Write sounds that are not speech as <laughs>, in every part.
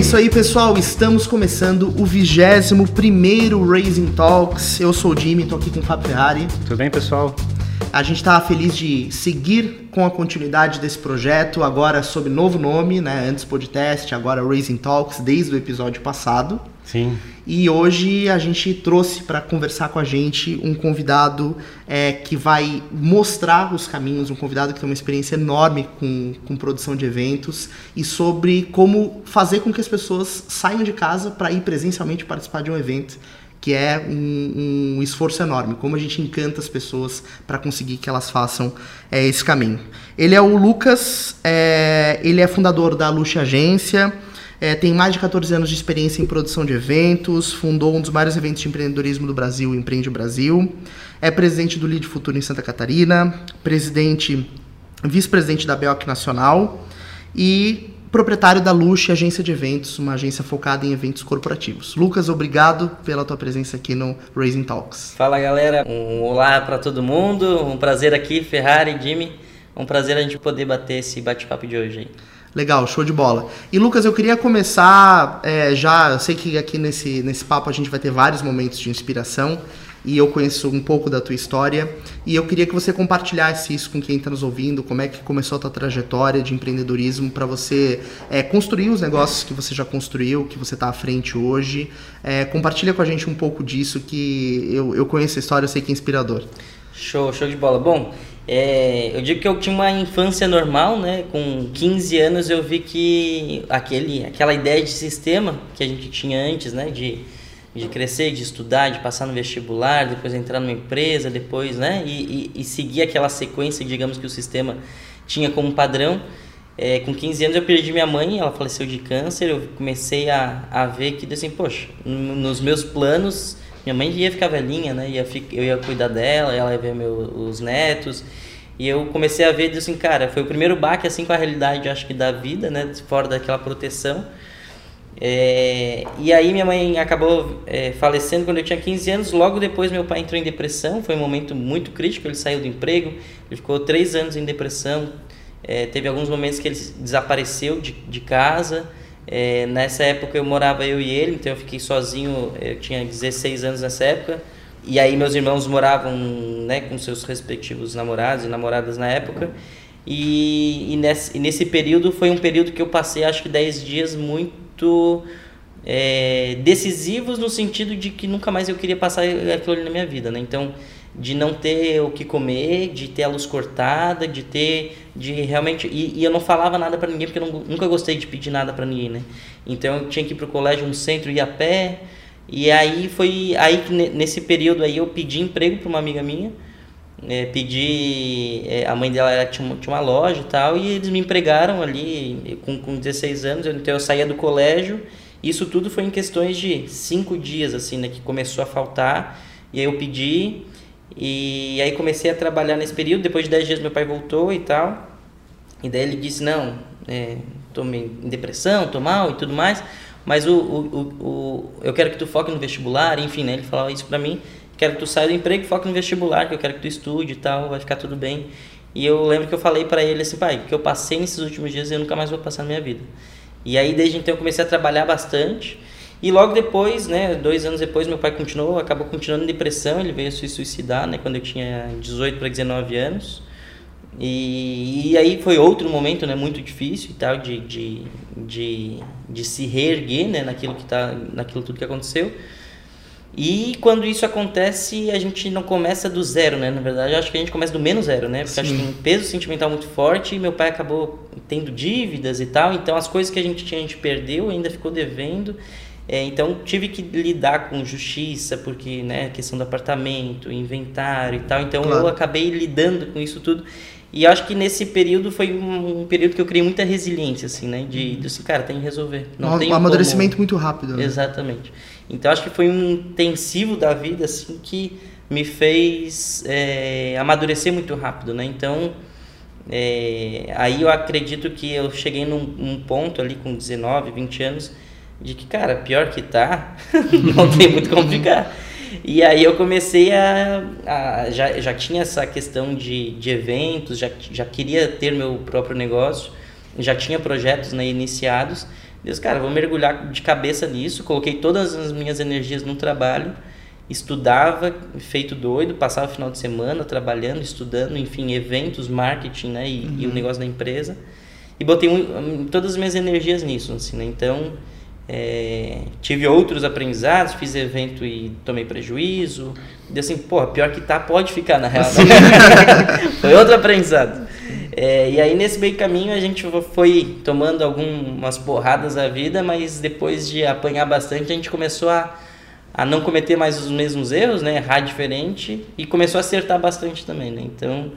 isso aí, pessoal. Estamos começando o 21 Raising Talks. Eu sou o Jimmy, tô aqui com o Fábio Ferrari. Tudo bem, pessoal? A gente está feliz de seguir com a continuidade desse projeto, agora sob novo nome, né? Antes podcast, agora Raising Talks, desde o episódio passado. Sim. E hoje a gente trouxe para conversar com a gente um convidado é, que vai mostrar os caminhos, um convidado que tem uma experiência enorme com, com produção de eventos e sobre como fazer com que as pessoas saiam de casa para ir presencialmente participar de um evento que é um, um, esforço enorme, como a gente encanta as pessoas para conseguir que elas façam é, esse caminho. Ele é o Lucas, é, ele é fundador da Luxe Agência, é, tem mais de 14 anos de experiência em produção de eventos, fundou um dos maiores eventos de empreendedorismo do Brasil, Empreende Brasil, é presidente do Lead Futuro em Santa Catarina, presidente, vice-presidente da BEOC Nacional e proprietário da Luxe Agência de Eventos, uma agência focada em eventos corporativos. Lucas, obrigado pela tua presença aqui no Raising Talks. Fala galera, um olá para todo mundo, um prazer aqui, Ferrari, Jimmy, um prazer a gente poder bater esse bate-papo de hoje. Legal, show de bola. E Lucas, eu queria começar é, já, eu sei que aqui nesse, nesse papo a gente vai ter vários momentos de inspiração, e eu conheço um pouco da tua história e eu queria que você compartilhasse isso com quem está nos ouvindo, como é que começou a tua trajetória de empreendedorismo para você é, construir os negócios que você já construiu, que você está à frente hoje. É, compartilha com a gente um pouco disso que eu, eu conheço a história, eu sei que é inspirador. Show, show de bola. Bom, é, eu digo que eu tinha uma infância normal, né? Com 15 anos eu vi que aquele, aquela ideia de sistema que a gente tinha antes, né? De de crescer, de estudar, de passar no vestibular, depois entrar numa empresa, depois, né? E, e, e seguir aquela sequência, digamos, que o sistema tinha como padrão. É, com 15 anos eu perdi minha mãe, ela faleceu de câncer, eu comecei a, a ver que, assim, poxa, nos meus planos, minha mãe ia ficar velhinha, né? Ia, eu ia cuidar dela, ela ia ver meus, os netos. E eu comecei a ver, assim, cara, foi o primeiro baque, assim, com a realidade, acho que, da vida, né? Fora daquela proteção. É, e aí minha mãe acabou é, falecendo quando eu tinha 15 anos. Logo depois meu pai entrou em depressão. Foi um momento muito crítico. Ele saiu do emprego. Ele ficou três anos em depressão. É, teve alguns momentos que ele desapareceu de, de casa. É, nessa época eu morava eu e ele, então eu fiquei sozinho. Eu tinha 16 anos nessa época. E aí meus irmãos moravam né, com seus respectivos namorados e namoradas na época. E, e, nesse, e nesse período foi um período que eu passei acho que 10 dias muito é, decisivos no sentido de que nunca mais eu queria passar aquilo ali na minha vida, né? Então, de não ter o que comer, de ter a luz cortada, de ter, de realmente e, e eu não falava nada para ninguém porque eu não, nunca gostei de pedir nada para ninguém, né? Então eu tinha que ir pro colégio no centro ir a pé e aí foi aí que nesse período aí eu pedi emprego para uma amiga minha é, pedi. É, a mãe dela tinha uma, tinha uma loja e tal, e eles me empregaram ali com, com 16 anos. Então eu saía do colégio. Isso tudo foi em questões de cinco dias, assim, né? Que começou a faltar. E aí eu pedi. E aí comecei a trabalhar nesse período. Depois de 10 dias meu pai voltou e tal. E daí ele disse: Não, é, tô em depressão, tô mal e tudo mais. Mas o, o, o, o, eu quero que tu foque no vestibular. Enfim, né? Ele falava isso pra mim quero que tu saia do emprego e foque no vestibular, que eu quero que tu estude e tal, vai ficar tudo bem. E eu lembro que eu falei para ele assim, pai, que eu passei nesses últimos dias e eu nunca mais vou passar na minha vida. E aí desde então eu comecei a trabalhar bastante. E logo depois, né, dois anos depois, meu pai continuou, acabou continuando em depressão, ele veio se suicidar, né, quando eu tinha 18 para 19 anos. E, e, aí foi outro momento, né, muito difícil e tal, de, de, de, de se reerguer, né, naquilo, que tá, naquilo tudo que aconteceu. E quando isso acontece, a gente não começa do zero, né? Na verdade, acho que a gente começa do menos zero, né? Porque Sim. acho que tem um peso sentimental muito forte e meu pai acabou tendo dívidas e tal. Então, as coisas que a gente tinha, a gente perdeu, ainda ficou devendo. É, então, tive que lidar com justiça, porque, né, questão do apartamento, inventário e tal. Então, claro. eu acabei lidando com isso tudo. E acho que nesse período foi um, um, período que eu criei muita resiliência, assim, né? De, de assim, cara, tem que resolver. Não um, um amadurecimento como... muito rápido, né? Exatamente. Então acho que foi um intensivo da vida assim que me fez é, amadurecer muito rápido, né? Então é, aí eu acredito que eu cheguei num, num, ponto ali com 19, 20 anos de que, cara, pior que tá, <laughs> não tem muito como ficar. E aí eu comecei a, a, já, já tinha essa questão de, de eventos, já, já queria ter meu próprio negócio, já tinha projetos né, iniciados, Deus, cara, vou mergulhar de cabeça nisso. Coloquei todas as minhas energias no trabalho, estudava, feito doido, passava o final de semana trabalhando, estudando, enfim, eventos, marketing, né, e, uhum. e o uhum. negócio da empresa. E botei todas as minhas energias nisso, assim, né? Então, é, tive outros aprendizados, fiz evento e tomei prejuízo. E assim, pô, pior que tá, pode ficar na real. <laughs> Foi outro aprendizado. É, e aí nesse meio caminho a gente foi tomando algumas porradas da vida, mas depois de apanhar bastante a gente começou a, a não cometer mais os mesmos erros, né? Errar diferente e começou a acertar bastante também, né? Então,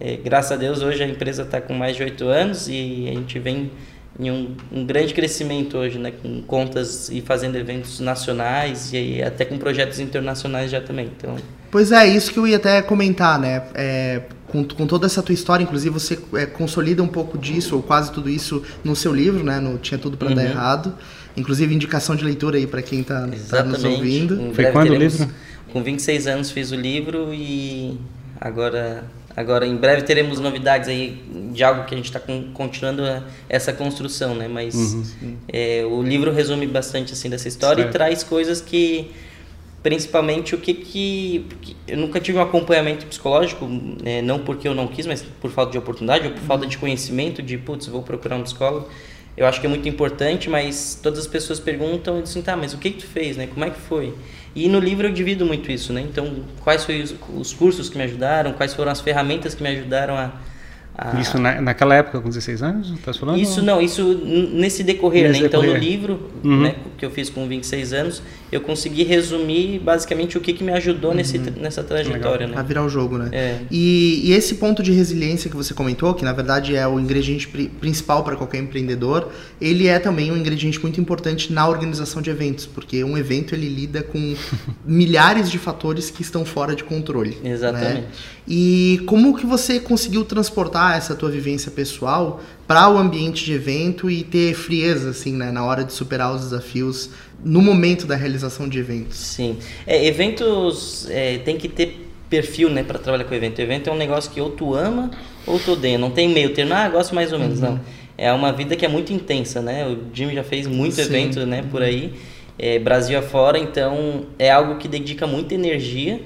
é, graças a Deus hoje a empresa está com mais de oito anos e a gente vem em um, um, grande crescimento hoje, né, com contas e fazendo eventos nacionais e aí até com projetos internacionais já também. Então, pois é, isso que eu ia até comentar, né? É, com, com toda essa tua história, inclusive você é, consolida um pouco disso ou quase tudo isso no seu livro, né? No tinha tudo para uhum. dar errado. Inclusive indicação de leitura aí para quem está tá nos ouvindo. Foi quando teremos, o livro? Com 26 anos fiz o livro e agora Agora, em breve teremos novidades aí de algo que a gente está continuando essa construção, né? Mas uhum, é, o livro resume bastante assim dessa história certo. e traz coisas que, principalmente o que que eu nunca tive um acompanhamento psicológico, né? não porque eu não quis, mas por falta de oportunidade ou por uhum. falta de conhecimento de putz, vou procurar um psicólogo. Eu acho que é muito importante, mas todas as pessoas perguntam e dizem, tá, mas o que que tu fez, né? Como é que foi? E no livro eu divido muito isso, né? Então, quais foram os, os cursos que me ajudaram, quais foram as ferramentas que me ajudaram a, ah. Isso na, naquela época, com 16 anos, tá falando? Isso não, isso nesse decorrer, nesse né? Então, no livro uhum. né, que eu fiz com 26 anos, eu consegui resumir basicamente o que, que me ajudou uhum. nesse, nessa trajetória, né? A virar o jogo, né? É. E, e, esse ponto de resiliência que você comentou, que na verdade é o ingrediente principal para qualquer empreendedor, ele é também um ingrediente muito importante na organização de eventos, porque um evento ele lida com <laughs> milhares de fatores que estão fora de controle. Né? Exatamente. Né? E como que você conseguiu transportar essa tua vivência pessoal para o ambiente de evento e ter frieza assim, né, na hora de superar os desafios no momento da realização de eventos? Sim, é, eventos é, tem que ter perfil, né, para trabalhar com evento. O evento é um negócio que ou tu ama ou tu odeia. Não tem meio termo, ah, gosto mais ou menos, uhum. não. É uma vida que é muito intensa, né? O Jimmy já fez muito Sim. evento, né, por aí, é, Brasil afora, então é algo que dedica muita energia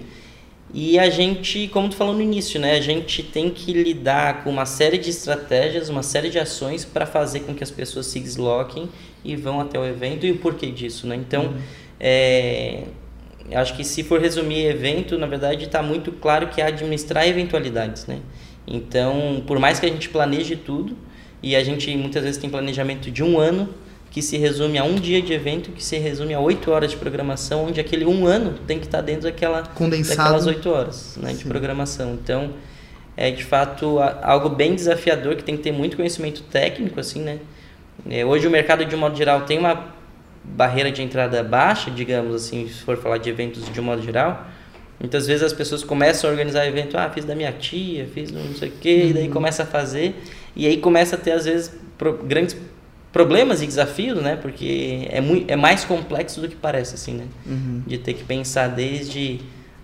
e a gente, como tu falou no início, né, a gente tem que lidar com uma série de estratégias, uma série de ações para fazer com que as pessoas se desloquem e vão até o evento e o porquê disso, né? Então, uhum. é, acho que se for resumir evento, na verdade está muito claro que é administrar eventualidades, né? Então, por mais que a gente planeje tudo e a gente muitas vezes tem planejamento de um ano, que se resume a um dia de evento, que se resume a oito horas de programação, onde aquele um ano tem que estar dentro daquela, daquelas oito horas né, de programação. Então, é de fato algo bem desafiador, que tem que ter muito conhecimento técnico, assim, né? É, hoje o mercado, de um modo geral, tem uma barreira de entrada baixa, digamos assim, se for falar de eventos de um modo geral. Muitas vezes as pessoas começam a organizar evento, ah, fiz da minha tia, fiz não sei o quê, uhum. e daí uhum. começa a fazer, e aí começa a ter, às vezes, grandes problemas e desafios, né? Porque é, muito, é mais complexo do que parece, assim, né? Uhum. De ter que pensar desde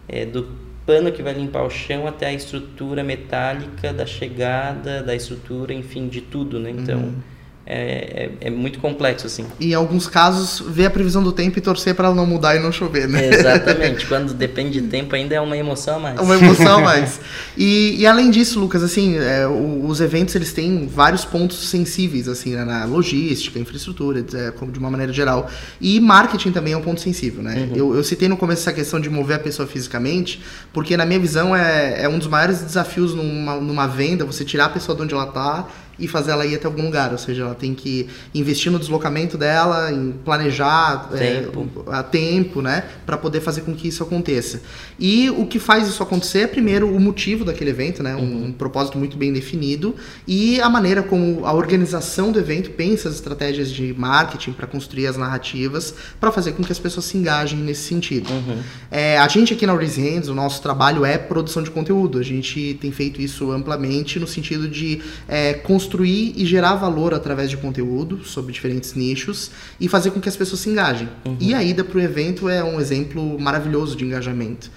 é, do pano que vai limpar o chão até a estrutura metálica da chegada, da estrutura, enfim, de tudo, né? Então... Uhum é, é, é, muito complexo, assim. E em alguns casos, ver a previsão do tempo e torcer para ela não mudar e não chover, né? Exatamente. <laughs> Quando depende de tempo, ainda é uma emoção a mais. Uma emoção a <laughs> mais. E, e além disso, Lucas, assim, é, os eventos, eles têm vários pontos sensíveis, assim, né? na logística, infraestrutura, é, de uma maneira geral. E marketing também é um ponto sensível, né? Uhum. Eu, eu citei no começo essa questão de mover a pessoa fisicamente, porque na minha visão é, é um dos maiores desafios numa, numa venda, você tirar a pessoa de onde ela está e fazer ela ir até algum lugar, ou seja, ela tem que investir no deslocamento dela, em planejar tempo. É, a tempo, né, para poder fazer com que isso aconteça. E o que faz isso acontecer é primeiro o motivo daquele evento, né, um, uhum. um propósito muito bem definido e a maneira como a organização do evento pensa as estratégias de marketing para construir as narrativas para fazer com que as pessoas se engajem nesse sentido. Uhum. É, a gente aqui na Raise Hands, o nosso trabalho é produção de conteúdo. A gente tem feito isso amplamente no sentido de é, construir construir e gerar valor através de conteúdo sobre diferentes nichos e fazer com que as pessoas se engajem. Uhum. E a ida para o evento é um exemplo maravilhoso de engajamento.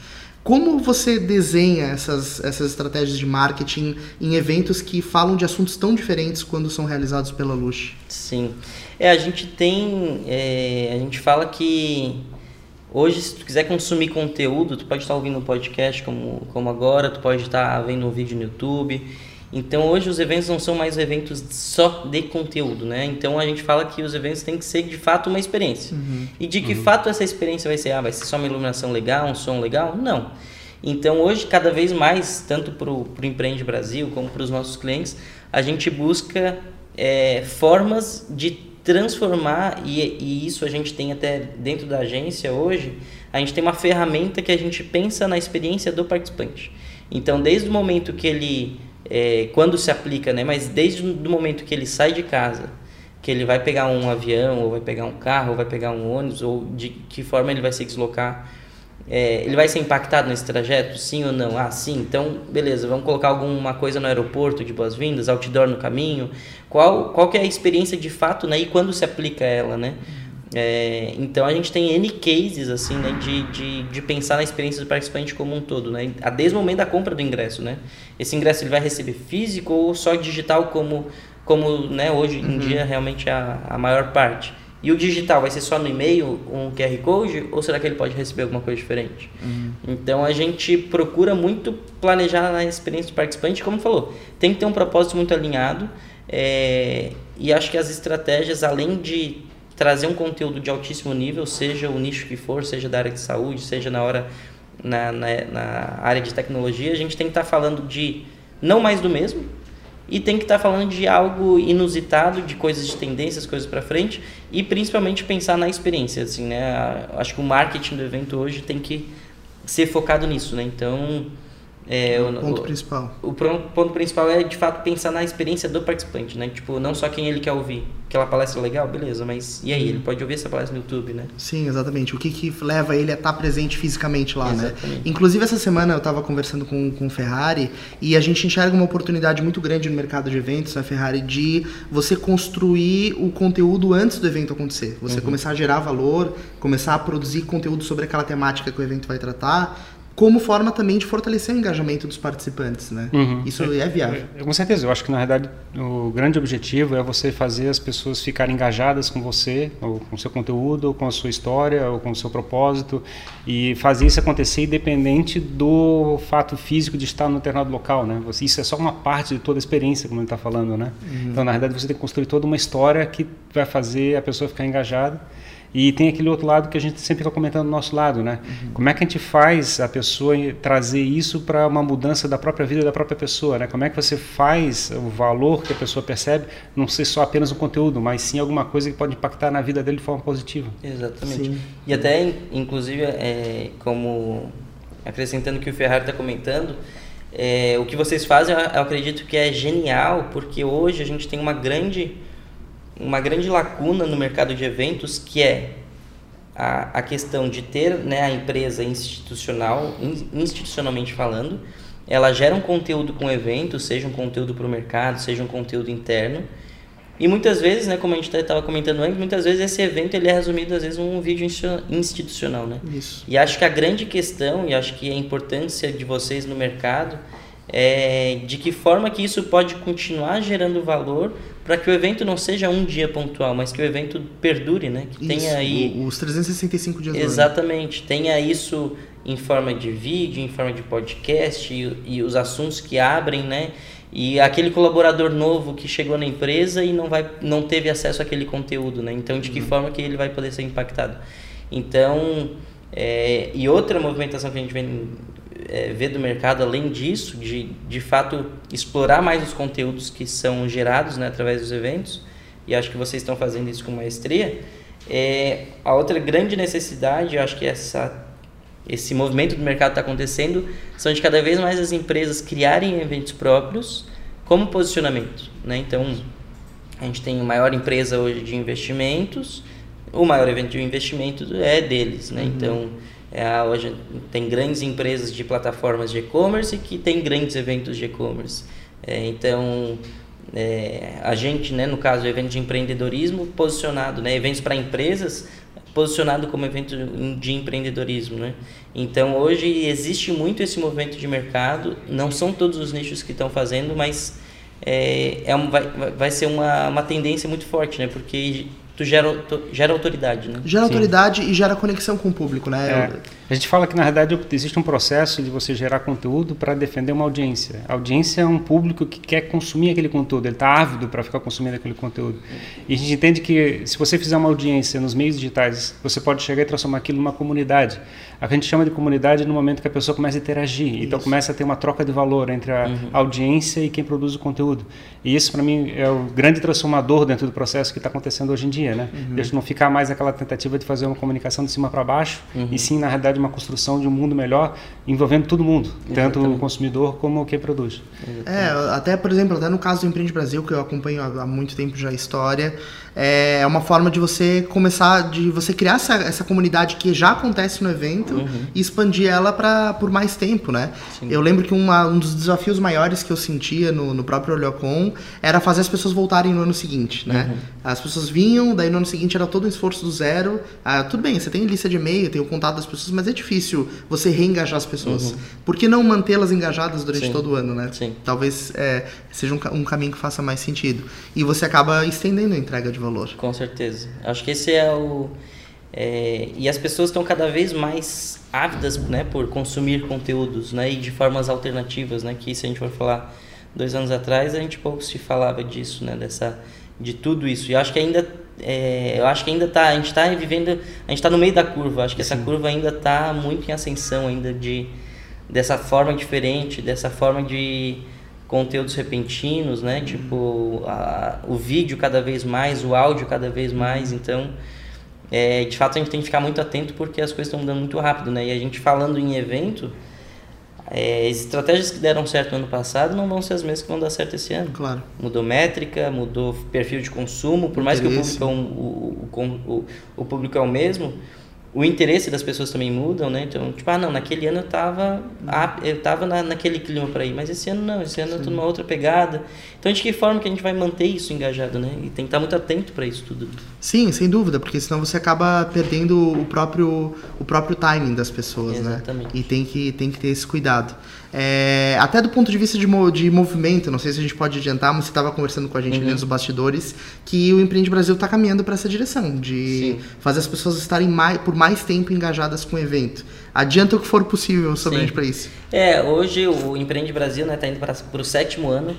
Como você desenha essas, essas estratégias de marketing em eventos que falam de assuntos tão diferentes quando são realizados pela Lush? Sim. É, a gente tem. É, a gente fala que hoje, se tu quiser consumir conteúdo, tu pode estar ouvindo um podcast como, como agora, tu pode estar vendo um vídeo no YouTube. Então hoje os eventos não são mais eventos só de conteúdo, né? Então a gente fala que os eventos têm que ser de fato uma experiência. Uhum. E de que uhum. fato essa experiência vai ser? Ah, vai ser só uma iluminação legal, um som legal? Não. Então hoje, cada vez mais, tanto para o Empreende Brasil como para os nossos clientes, a gente busca é, formas de transformar, e, e isso a gente tem até dentro da agência hoje, a gente tem uma ferramenta que a gente pensa na experiência do participante. Então, desde o momento que ele é, quando se aplica, né? Mas desde o momento que ele sai de casa, que ele vai pegar um avião, ou vai pegar um carro, ou vai pegar um ônibus, ou de que forma ele vai se deslocar, é, ele vai ser impactado nesse trajeto, sim ou não? Ah, sim. Então, beleza. Vamos colocar alguma coisa no aeroporto de boas-vindas, outdoor no caminho. Qual qual que é a experiência de fato, né? E quando se aplica ela, né? É, então a gente tem N cases assim, né, de, de, de pensar na experiência do participante como um todo, né, a desde o momento da compra do ingresso, né. Esse ingresso ele vai receber físico ou só digital como, como né, hoje em uhum. dia realmente é a, a maior parte. E o digital vai ser só no e-mail, um QR Code, ou será que ele pode receber alguma coisa diferente? Uhum. Então a gente procura muito planejar na experiência do participante, como falou, tem que ter um propósito muito alinhado. É, e acho que as estratégias, além de trazer um conteúdo de altíssimo nível, seja o nicho que for, seja da área de saúde, seja na hora na, na, na área de tecnologia, a gente tem que estar tá falando de não mais do mesmo e tem que estar tá falando de algo inusitado, de coisas de tendências, coisas para frente e principalmente pensar na experiência, assim, né? Acho que o marketing do evento hoje tem que ser focado nisso, né? Então, é, o, ponto o, principal. O ponto principal é, de fato, pensar na experiência do participante, né? Tipo, não só quem ele quer ouvir. Aquela palestra legal, beleza, mas e aí? Ele pode ouvir essa palestra no YouTube, né? Sim, exatamente. O que, que leva ele a estar presente fisicamente lá, né? exatamente. né? Inclusive, essa semana eu estava conversando com, com Ferrari e a gente enxerga uma oportunidade muito grande no mercado de eventos, a Ferrari, de você construir o conteúdo antes do evento acontecer. Você uhum. começar a gerar valor, começar a produzir conteúdo sobre aquela temática que o evento vai tratar como forma também de fortalecer o engajamento dos participantes, né? Uhum. Isso é, é viável. É, com certeza, eu acho que na verdade o grande objetivo é você fazer as pessoas ficarem engajadas com você, ou com o seu conteúdo, ou com a sua história, ou com o seu propósito, e fazer isso acontecer independente do fato físico de estar no determinado local, né? Isso é só uma parte de toda a experiência, como ele está falando, né? Uhum. Então, na verdade, você tem que construir toda uma história que vai fazer a pessoa ficar engajada e tem aquele outro lado que a gente sempre fica comentando do nosso lado, né? Uhum. Como é que a gente faz a pessoa trazer isso para uma mudança da própria vida da própria pessoa, né? Como é que você faz o valor que a pessoa percebe não ser só apenas um conteúdo, mas sim alguma coisa que pode impactar na vida dele de forma positiva? Exatamente. Sim. E até, inclusive, é, como acrescentando o que o Ferrari está comentando, é, o que vocês fazem, eu acredito que é genial, porque hoje a gente tem uma grande uma grande lacuna no mercado de eventos que é a, a questão de ter né, a empresa institucional, institucionalmente falando, ela gera um conteúdo com evento, seja um conteúdo para o mercado, seja um conteúdo interno. E muitas vezes, né, como a gente estava comentando antes, muitas vezes esse evento ele é resumido às vezes num vídeo institucional, né? Isso. E acho que a grande questão e acho que a importância de vocês no mercado é de que forma que isso pode continuar gerando valor para que o evento não seja um dia pontual, mas que o evento perdure, né? Que isso, tenha aí os 365 dias. Exatamente, tenha isso em forma de vídeo, em forma de podcast e, e, os assuntos que abrem, né? E aquele colaborador novo que chegou na empresa e não vai, não teve acesso àquele conteúdo, né? Então, de que uhum. forma que ele vai poder ser impactado? Então, é, e outra movimentação que a gente vem é, ver do mercado, além disso, de de fato explorar mais os conteúdos que são gerados né, através dos eventos, e acho que vocês estão fazendo isso com maestria, é, a outra grande necessidade, eu acho que essa, esse movimento do mercado está acontecendo, são de cada vez mais as empresas criarem eventos próprios como posicionamento. Né? Então, a gente tem a maior empresa hoje de investimentos, o maior evento de investimento é deles. Né? Uhum. Então, é, hoje tem grandes empresas de plataformas de e-commerce que tem grandes eventos de e-commerce. É, então, é, a gente, né, no caso, evento de empreendedorismo posicionado, né, eventos para empresas, posicionado como evento de empreendedorismo, né? Então hoje existe muito esse movimento de mercado, não são todos os nichos que estão fazendo, mas é, é um, vai, vai ser uma, uma tendência muito forte, né? Porque tu gera, tu gera autoridade, né? Gera Sim. autoridade e gera conexão com o público, né? É. A gente fala que na verdade existe um processo de você gerar conteúdo para defender uma audiência. A audiência é um público que quer consumir aquele conteúdo, ele está ávido para ficar consumindo aquele conteúdo. E a gente entende que se você fizer uma audiência nos meios digitais, você pode chegar e transformar aquilo numa comunidade. A gente chama de comunidade no momento que a pessoa começa a interagir, isso. então começa a ter uma troca de valor entre a uhum. audiência e quem produz o conteúdo. E isso para mim é o grande transformador dentro do processo que está acontecendo hoje em dia, né? Uhum. Deixa não ficar mais aquela tentativa de fazer uma comunicação de cima para baixo, uhum. e sim na realidade de uma construção de um mundo melhor envolvendo todo mundo, Exatamente. tanto o consumidor como quem produz. É, até por exemplo, até no caso do Empreende Brasil, que eu acompanho há muito tempo já a história, é uma forma de você começar, de você criar essa, essa comunidade que já acontece no evento uhum. e expandir ela para por mais tempo, né? Sim. Eu lembro que uma, um dos desafios maiores que eu sentia no, no próprio Olhocon era fazer as pessoas voltarem no ano seguinte, né? Uhum. As pessoas vinham, daí no ano seguinte era todo um esforço do zero. Ah, tudo bem, você tem lista de e-mail, tem o contato das pessoas, mas é difícil você reengajar as pessoas. Uhum. Por que não mantê-las engajadas durante Sim. todo o ano, né? Sim. Talvez é, seja um, um caminho que faça mais sentido. E você acaba estendendo a entrega de valor. Com certeza. Acho que esse é o. É, e as pessoas estão cada vez mais ávidas né, por consumir conteúdos né, e de formas alternativas, né, que se a gente for falar dois anos atrás, a gente pouco se falava disso, né, dessa, de tudo isso. E acho que ainda é, eu acho que ainda tá, a gente está vivendo, a gente está no meio da curva. Acho que Sim. essa curva ainda está muito em ascensão ainda de dessa forma diferente, dessa forma de conteúdos repentinos, né? Tipo, a, o vídeo cada vez mais, o áudio cada vez mais. Então, é, de fato, a gente tem que ficar muito atento porque as coisas estão mudando muito rápido, né? E a gente falando em evento, é, as estratégias que deram certo no ano passado não vão ser as mesmas que vão dar certo esse ano. Claro. Mudou métrica, mudou perfil de consumo, por mais Interesse. que o público, é o, o, o, o público é o mesmo, o interesse das pessoas também mudam, né? Então, tipo, ah, não, naquele ano eu tava, eu tava na, naquele clima para ir, mas esse ano não, esse ano Sim. eu tô numa outra pegada. Então, de que forma que a gente vai manter isso engajado, né? E tem que estar muito atento para isso tudo. Sim, sem dúvida, porque senão você acaba perdendo o próprio, o próprio timing das pessoas, né? Exatamente. né? E tem que, tem que ter esse cuidado. É, até do ponto de vista de, de movimento, não sei se a gente pode adiantar, mas você estava conversando com a gente uhum. dentro dos bastidores, que o Empreende Brasil está caminhando para essa direção, de Sim. fazer as pessoas estarem mais, por mais tempo engajadas com o evento. Adianta o que for possível sobre para isso. É, hoje o Empreende Brasil está né, tá indo para o sétimo ano.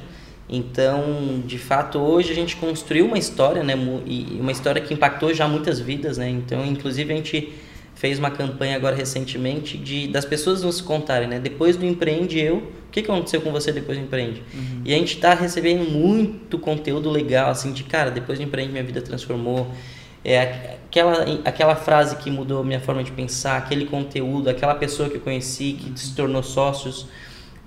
Então, de fato, hoje a gente construiu uma história, né, e uma história que impactou já muitas vidas, né. Então, inclusive a gente fez uma campanha agora recentemente de das pessoas nos contarem, né? Depois do empreende eu, o que, que aconteceu com você depois do empreende? Uhum. E a gente está recebendo muito conteúdo legal, assim, de cara, depois do empreende minha vida transformou. É aquela aquela frase que mudou minha forma de pensar, aquele conteúdo, aquela pessoa que eu conheci que se tornou sócios.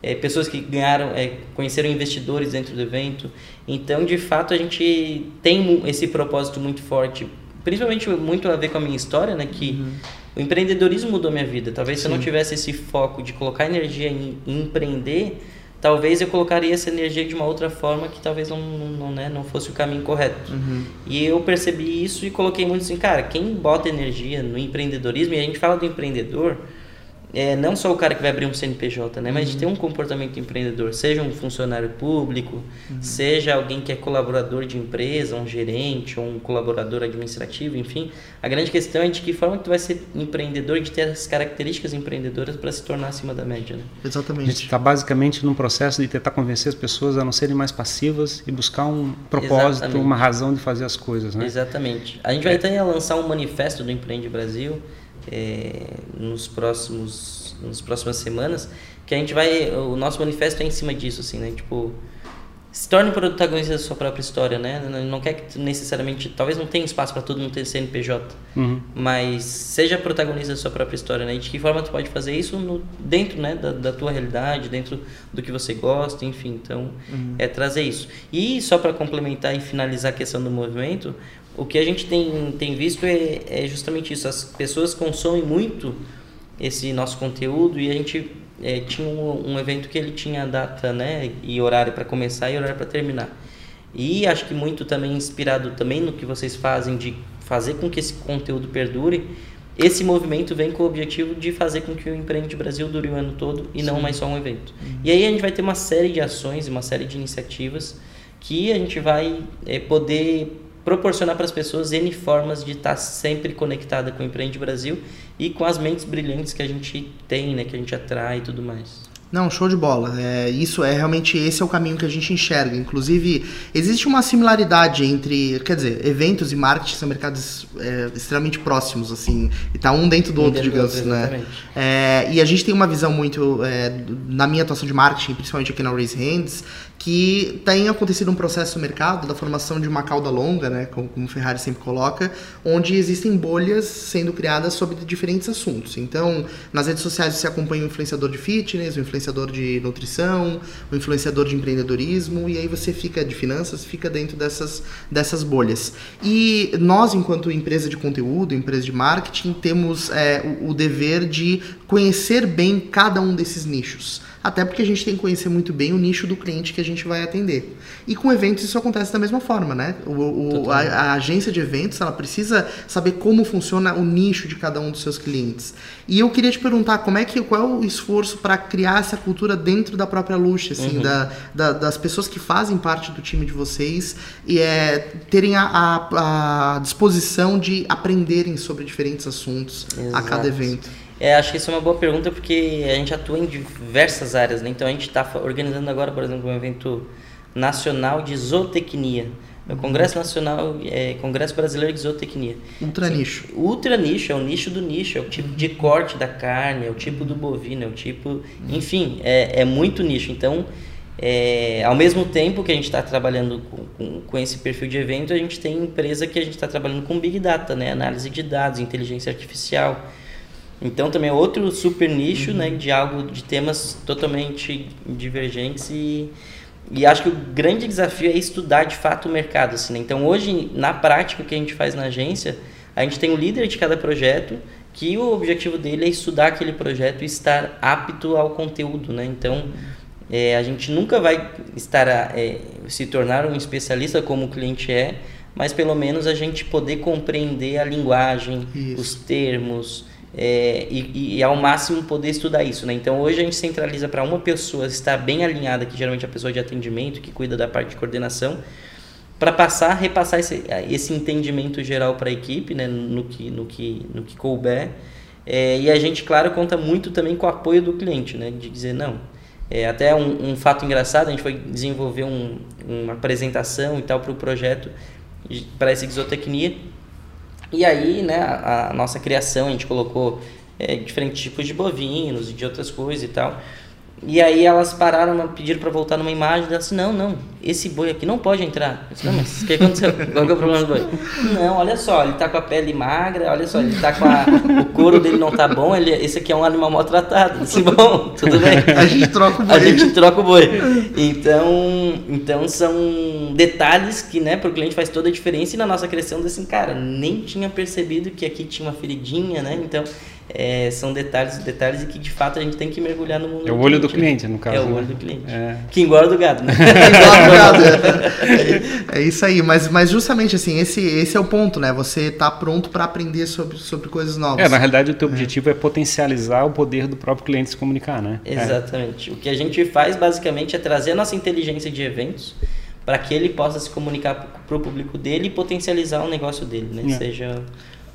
É, pessoas que ganharam, é, conheceram investidores dentro do evento. Então, de fato, a gente tem esse propósito muito forte, principalmente muito a ver com a minha história, né? Que uhum. O empreendedorismo mudou minha vida. Talvez Sim. se eu não tivesse esse foco de colocar energia em, em, empreender, talvez eu colocaria essa energia de uma outra forma que talvez não, não, né, não fosse o caminho correto. Uhum. E eu percebi isso e coloquei muito assim, cara, quem bota energia no empreendedorismo, e a gente fala do empreendedor, é, não só o cara que vai abrir um CNPJ, né? Mas de ter um comportamento empreendedor, seja um funcionário público, uhum. seja alguém que é colaborador de empresa, um gerente, ou um colaborador administrativo, enfim. A grande questão é de que forma que tu vai ser empreendedor e de ter as características empreendedoras para se tornar acima da média, né? Exatamente. A gente está basicamente num processo de tentar convencer as pessoas a não serem mais passivas e buscar um propósito, Exatamente. uma razão de fazer as coisas, né? Exatamente. A gente vai até lançar um manifesto do Empreende Brasil, é, nos próximos nas próximas semanas que a gente vai o nosso manifesto é em cima disso assim né tipo se torne protagonista da sua própria história, né? Não quer que necessariamente, talvez não tenha espaço para todo mundo ter CNPJ, uhum. mas seja protagonista da sua própria história, né? E de que forma tu pode fazer isso no, dentro, né, da, da, tua realidade, dentro do que você gosta, enfim. Então, uhum. é trazer isso. E só para complementar e finalizar a questão do movimento, o que a gente tem, tem visto é, é justamente isso. As pessoas consomem muito esse nosso conteúdo e a gente é, tinha um, um, evento que ele tinha data né, e horário para começar e horário para terminar. E acho que muito também inspirado também no que vocês fazem de fazer com que esse conteúdo perdure. Esse movimento vem com o objetivo de fazer com que o Empreende Brasil dure o ano todo e Sim. não mais só um evento. Uhum. E aí a gente vai ter uma série de ações, uma série de iniciativas que a gente vai é, poder proporcionar para as pessoas N formas de estar sempre conectada com o Empreende Brasil e com as mentes brilhantes que a gente tem, né, que a gente atrai e tudo mais. Não, show de bola. É, isso é realmente esse é o caminho que a gente enxerga. Inclusive, existe uma similaridade entre, quer dizer, eventos e marketing são mercados é, extremamente próximos, assim, e tá um dentro do um outro, digamos, outro, né? É, e a gente tem uma visão muito, é, na minha atuação de marketing, principalmente aqui na Raise Hands, que tem acontecido um processo no mercado da formação de uma cauda longa, né, como, como Ferrari sempre coloca, onde existem bolhas sendo criadas sobre diferentes assuntos. Então, nas redes sociais você acompanha o influenciador de fitness, o influenciador de nutrição, o influenciador de empreendedorismo, e aí você fica de finanças, fica dentro dessas, dessas bolhas. E nós, enquanto empresa de conteúdo, empresa de marketing, temos é, o, o dever de conhecer bem cada um desses nichos. Até porque a gente tem que conhecer muito bem o nicho do cliente que a gente vai atender. E com eventos isso acontece da mesma forma, né? O, o a, a, agência de eventos ela precisa saber como funciona o nicho de cada um dos seus clientes. E eu queria te perguntar como é que qual é o esforço para criar essa cultura dentro da própria Luxe, assim, uhum. da, da, das pessoas que fazem parte do time de vocês e é, terem a, a, a disposição de aprenderem sobre diferentes assuntos Exato. a cada evento. É, acho que isso é uma boa pergunta porque a gente atua em diversas áreas, né? Então a gente está organizando agora, por exemplo, um evento nacional de zootecnia. É o Congresso Nacional, é, Congresso Brasileiro de Zootecnia. Ultra Sim, nicho. Ultra nicho, é o nicho do nicho, é o tipo de corte da carne, é o tipo do bovino, é o tipo. Enfim, é, é muito nicho. Então, é, ao mesmo tempo que a gente está trabalhando com, com, com, esse perfil de evento, a gente tem empresa que a gente está trabalhando com Big Data, né? análise de dados, inteligência artificial. Então também é outro super nicho, né, uhum. né, de algo de temas totalmente divergentes e e acho que o grande desafio é estudar de fato o mercado, assim. Né? Então hoje na prática o que a gente faz na agência, a gente tem o um líder de cada projeto que o objetivo dele é estudar aquele projeto e estar apto ao conteúdo, né? Então é, a gente nunca vai estar é, se tornar um especialista como o cliente é, mas pelo menos a gente poder compreender a linguagem, Isso. os termos, é, e, e, ao máximo poder estudar isso, né? Então hoje a gente centraliza para uma pessoa estar bem alinhada, que geralmente é a pessoa de atendimento, que cuida da parte de coordenação, para passar, repassar esse, esse entendimento geral para a equipe, né? No que, no que, no que couber. É, e a gente, claro, conta muito também com o apoio do cliente, né? De dizer, não, é, até um, um, fato engraçado, a gente foi desenvolver um, uma apresentação e tal para o projeto para essa exotecnia e aí, né, a, a nossa criação, a gente colocou é, diferentes tipos de bovinos e de outras coisas e tal. E aí elas pararam, pediram para voltar numa imagem, e assim, não, não, esse boi aqui não pode entrar. Eu disse, não, mas o que aconteceu? Qual é o problema do boi? Não, olha só, ele tá com a pele magra, olha só, ele tá com a, o couro dele não tá bom, ele, esse aqui é um animal maltratado. Eu disse, bom, tudo bem. A gente troca o boi. A gente troca o boi. Então, então são detalhes que, né, pro cliente faz toda a diferença e na nossa criação, assim, cara, nem tinha percebido que aqui tinha uma feridinha, né, então é, são detalhes, detalhes e que de fato a gente tem que mergulhar no mundo. É o olho do cliente, no caso. É o olho né? do cliente. É. Que engorda o gado, né? <laughs> <laughs> é, é, isso aí, mas, mas justamente assim, esse, esse é o ponto, né? Você tá pronto para aprender sobre, sobre coisas novas. É, na realidade o teu objetivo é potencializar o poder do próprio cliente se comunicar, né? Exatamente. O que a gente faz basicamente é trazer a nossa inteligência de eventos para que ele possa se comunicar para o público dele e potencializar o negócio dele, né? Seja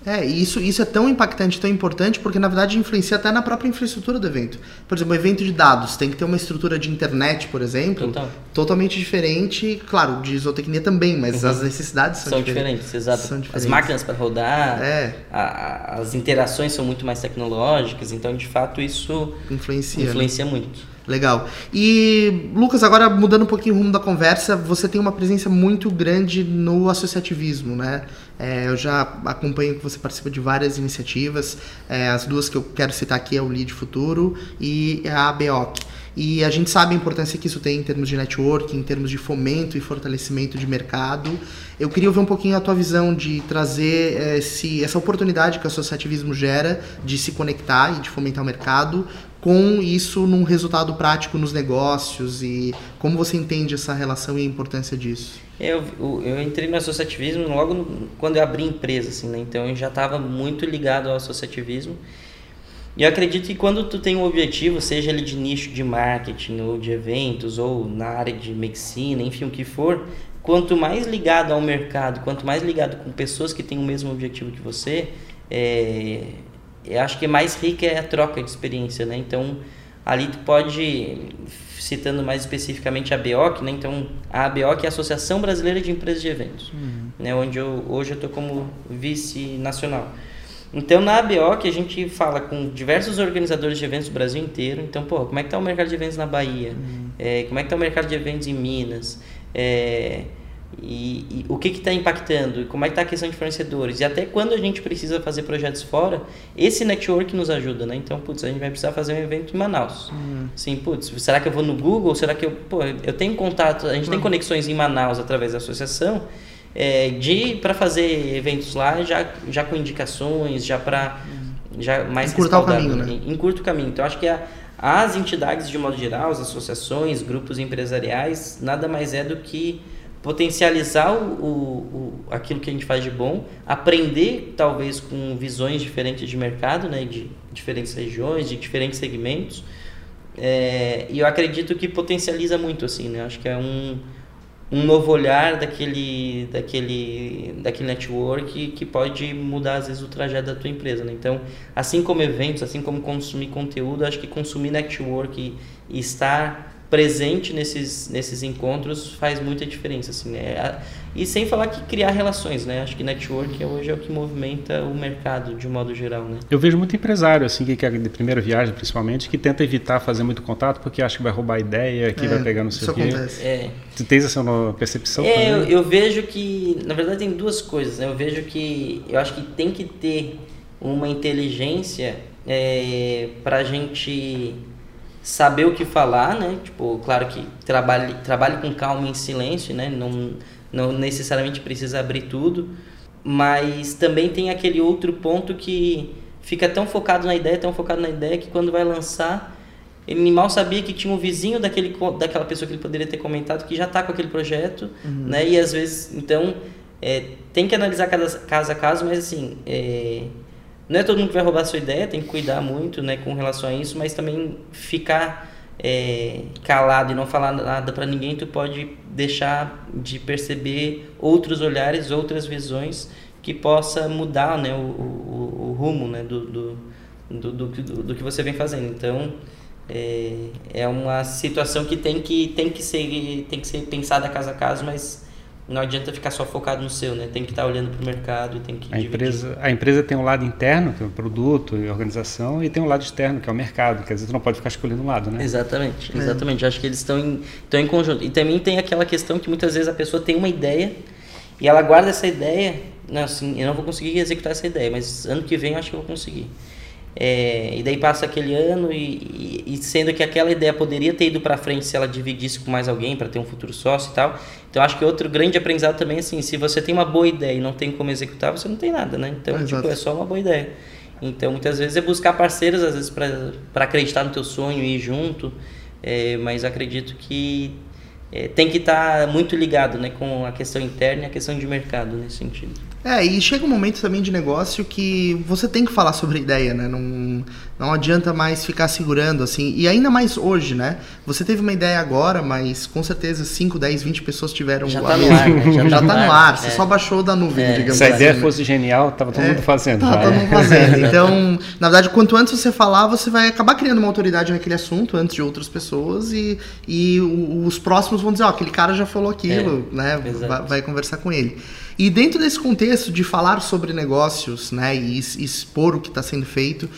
é, e isso, isso é tão impactante, tão importante, porque na verdade influencia até na própria infraestrutura do evento. Por exemplo, um evento de dados tem que ter uma estrutura de internet, por exemplo, Total. totalmente diferente, claro, de isotecnia também, mas uhum. as necessidades são, são diferentes. diferentes. exato. São diferentes. As máquinas para rodar, é. a, as interações são muito mais tecnológicas, então de fato isso influencia, né? influencia né? muito. Legal. E, Lucas, agora mudando um pouquinho o rumo da conversa, você tem uma presença muito grande no associativismo, né? É, eu já acompanho que você participa de várias iniciativas. É, as duas que eu quero citar aqui é o Lead Futuro e a ABOC. E a gente sabe a importância que isso tem em termos de networking, em termos de fomento e fortalecimento de mercado. Eu queria ouvir um pouquinho a tua visão de trazer eh, esse, essa oportunidade que o associativismo gera de se conectar e de fomentar o mercado com isso num resultado prático nos negócios e como você entende essa relação e a importância disso? Eu, eu, entrei no associativismo logo no, quando eu abri empresa, assim, né? Então eu já estava muito ligado ao associativismo. E eu acredito que quando tu tem um objetivo, seja ele de nicho de marketing ou de eventos ou na área de medicina, enfim, o que for, quanto mais ligado ao mercado, quanto mais ligado com pessoas que têm o mesmo objetivo que você, é, eu acho que mais rica é a troca de experiência, né? Então, ali tu pode, citando mais especificamente a BEOC, né? Então, a BEOC é a Associação Brasileira de Empresas de Eventos, uhum. né? Onde eu, hoje eu estou como vice-nacional. Então, na ABOC, a gente fala com diversos organizadores de eventos do Brasil inteiro. Então, pô, como é que está o mercado de eventos na Bahia? Uhum. É, como é que está o mercado de eventos em Minas? É, e, e, o que está impactando, como é que está a questão de fornecedores, e até quando a gente precisa fazer projetos fora, esse network nos ajuda, né? Então, putz, a gente vai precisar fazer um evento em Manaus. Uhum. Sim, putz, será que eu vou no Google? Será que eu, pô, eu tenho contato, a gente uhum. tem conexões em Manaus através da associação, é, de para fazer eventos lá já, já com indicações, já para já mais encurtar o caminho, né? Encurta o caminho. Então acho que a, as entidades de modo geral, as associações, grupos empresariais, nada mais é do que potencializar o, o, o, aquilo que a gente faz de bom, aprender talvez com visões diferentes de mercado, né, de diferentes regiões, de diferentes segmentos. É, e eu acredito que potencializa muito assim, né? Acho que é um um novo olhar daquele, daquele, daquele network que pode mudar às vezes o trajeto da tua empresa. Né? Então, assim como eventos, assim como consumir conteúdo, acho que consumir network e, e estar presente nesses, nesses encontros faz muita diferença. Assim, né? E sem falar que criar relações, né? Acho que network hoje é o que movimenta o mercado de um modo geral, né? Eu vejo muito empresário, assim, que quer de primeira viagem, principalmente, que tenta evitar fazer muito contato porque acha que vai roubar ideia, que é, vai pegar no seu quê. É. Tu tens essa percepção é, eu, eu, vejo que, na verdade, tem duas coisas, né? Eu vejo que, eu acho que tem que ter uma inteligência é, para a gente saber o que falar, né? Tipo, claro que trabalhe, trabalhe com calma e em silêncio, né? Não, não necessariamente precisa abrir tudo, mas também tem aquele outro ponto que fica tão focado na ideia, tão focado na ideia que quando vai lançar, ele mal sabia que tinha um vizinho daquele, daquela pessoa que ele poderia ter comentado que já está com aquele projeto, uhum. né? E às vezes, então, é, tem que analisar cada caso a caso, mas assim, é, não é todo mundo que vai roubar a sua ideia, tem que cuidar muito né, com relação a isso, mas também ficar é, calado e não falar nada para ninguém, tu pode deixar de perceber outros olhares, outras visões que possa mudar né, o, o, o rumo né, do, do, do, do, do, que você vem fazendo. Então, é, é uma situação que tem que, tem que, ser, tem que ser pensada caso a caso, mas não adianta ficar só focado no seu, né? Tem que estar olhando para o mercado e tem que a empresa A empresa tem um lado interno, que é o produto e organização, e tem um lado externo, que é o mercado, que às vezes não pode ficar escolhendo um lado, né? Exatamente, é. exatamente. É. Acho que eles estão em, estão em conjunto. E também tem aquela questão que muitas vezes a pessoa tem uma ideia e ela guarda essa ideia, não, assim, eu não vou conseguir executar essa ideia, mas ano que vem eu acho que eu vou conseguir. É, e daí passa aquele ano e, e, e, sendo que aquela ideia poderia ter ido para frente se ela dividisse com mais alguém para ter um futuro sócio e tal. Então acho que outro grande aprendizado também é assim, se você tem uma boa ideia e não tem como executar, você não tem nada, né? Então, é, tipo, é só uma boa ideia. Então, muitas vezes é buscar parceiros, às vezes para acreditar no teu sonho e ir junto, é, mas acredito que é, tem que estar tá muito ligado, né, com a questão interna e a questão de mercado nesse sentido. É, e chega um momento também de negócio que você tem que falar sobre a ideia, né? Não, não adianta mais ficar segurando, assim. E ainda mais hoje, né? Você teve uma ideia agora, mas com certeza 5, 10, 20 pessoas tiveram... Já tá no ar, né? <laughs> Já, já tá, tá no ar. Você é. só baixou da nuvem, é. digamos Se a ideia assim, fosse genial, tava todo é, mundo fazendo. Tava todo mundo fazendo. <laughs> Então, na verdade, quanto antes você falar, você vai acabar criando uma autoridade naquele assunto antes de outras pessoas e, e os próximos vão dizer, ó, oh, aquele cara já falou aquilo, é, né? Vai, vai conversar com ele. E dentro desse contexto de falar sobre negócios né, e expor o que está sendo feito,